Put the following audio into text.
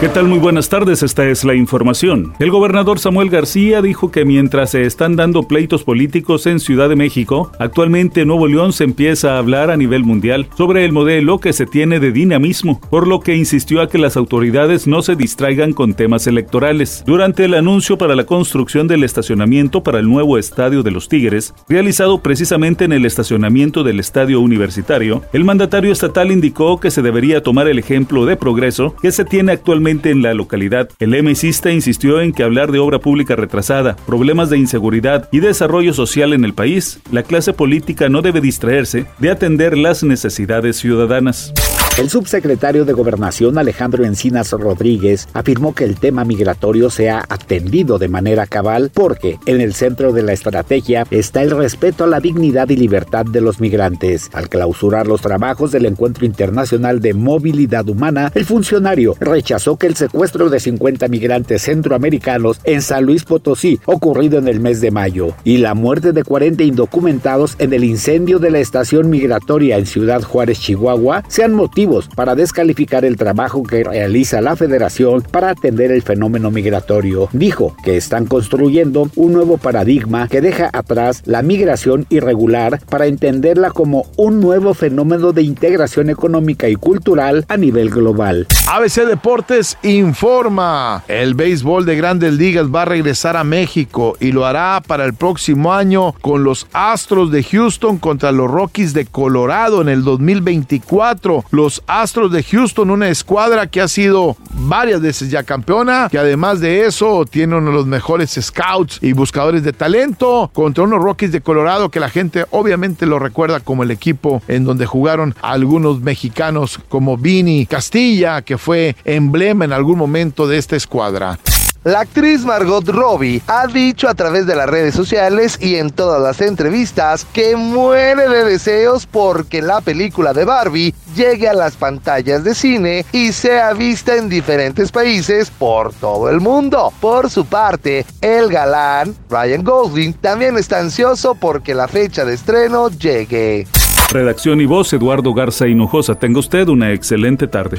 ¿Qué tal? Muy buenas tardes, esta es la información. El gobernador Samuel García dijo que mientras se están dando pleitos políticos en Ciudad de México, actualmente Nuevo León se empieza a hablar a nivel mundial sobre el modelo que se tiene de dinamismo, por lo que insistió a que las autoridades no se distraigan con temas electorales. Durante el anuncio para la construcción del estacionamiento para el nuevo Estadio de los Tigres, realizado precisamente en el estacionamiento del Estadio Universitario, el mandatario estatal indicó que se debería tomar el ejemplo de progreso que se tiene actualmente en la localidad. El MCista insistió en que hablar de obra pública retrasada, problemas de inseguridad y desarrollo social en el país, la clase política no debe distraerse de atender las necesidades ciudadanas. El subsecretario de Gobernación Alejandro Encinas Rodríguez afirmó que el tema migratorio se ha atendido de manera cabal porque en el centro de la estrategia está el respeto a la dignidad y libertad de los migrantes. Al clausurar los trabajos del Encuentro Internacional de Movilidad Humana, el funcionario rechazó que el secuestro de 50 migrantes centroamericanos en San Luis Potosí, ocurrido en el mes de mayo, y la muerte de 40 indocumentados en el incendio de la estación migratoria en Ciudad Juárez, Chihuahua, sean motivos para descalificar el trabajo que realiza la federación para atender el fenómeno migratorio. Dijo que están construyendo un nuevo paradigma que deja atrás la migración irregular para entenderla como un nuevo fenómeno de integración económica y cultural a nivel global. ABC Deportes informa. El béisbol de grandes ligas va a regresar a México y lo hará para el próximo año con los Astros de Houston contra los Rockies de Colorado en el 2024. Astros de Houston, una escuadra que ha sido varias veces ya campeona, que además de eso tiene uno de los mejores scouts y buscadores de talento, contra unos Rockies de Colorado que la gente obviamente lo recuerda como el equipo en donde jugaron algunos mexicanos como Vini Castilla, que fue emblema en algún momento de esta escuadra. La actriz Margot Robbie ha dicho a través de las redes sociales y en todas las entrevistas que muere de deseos porque la película de Barbie llegue a las pantallas de cine y sea vista en diferentes países por todo el mundo. Por su parte, el galán Ryan Gosling también está ansioso porque la fecha de estreno llegue. Redacción y voz Eduardo Garza Hinojosa. Tenga usted una excelente tarde.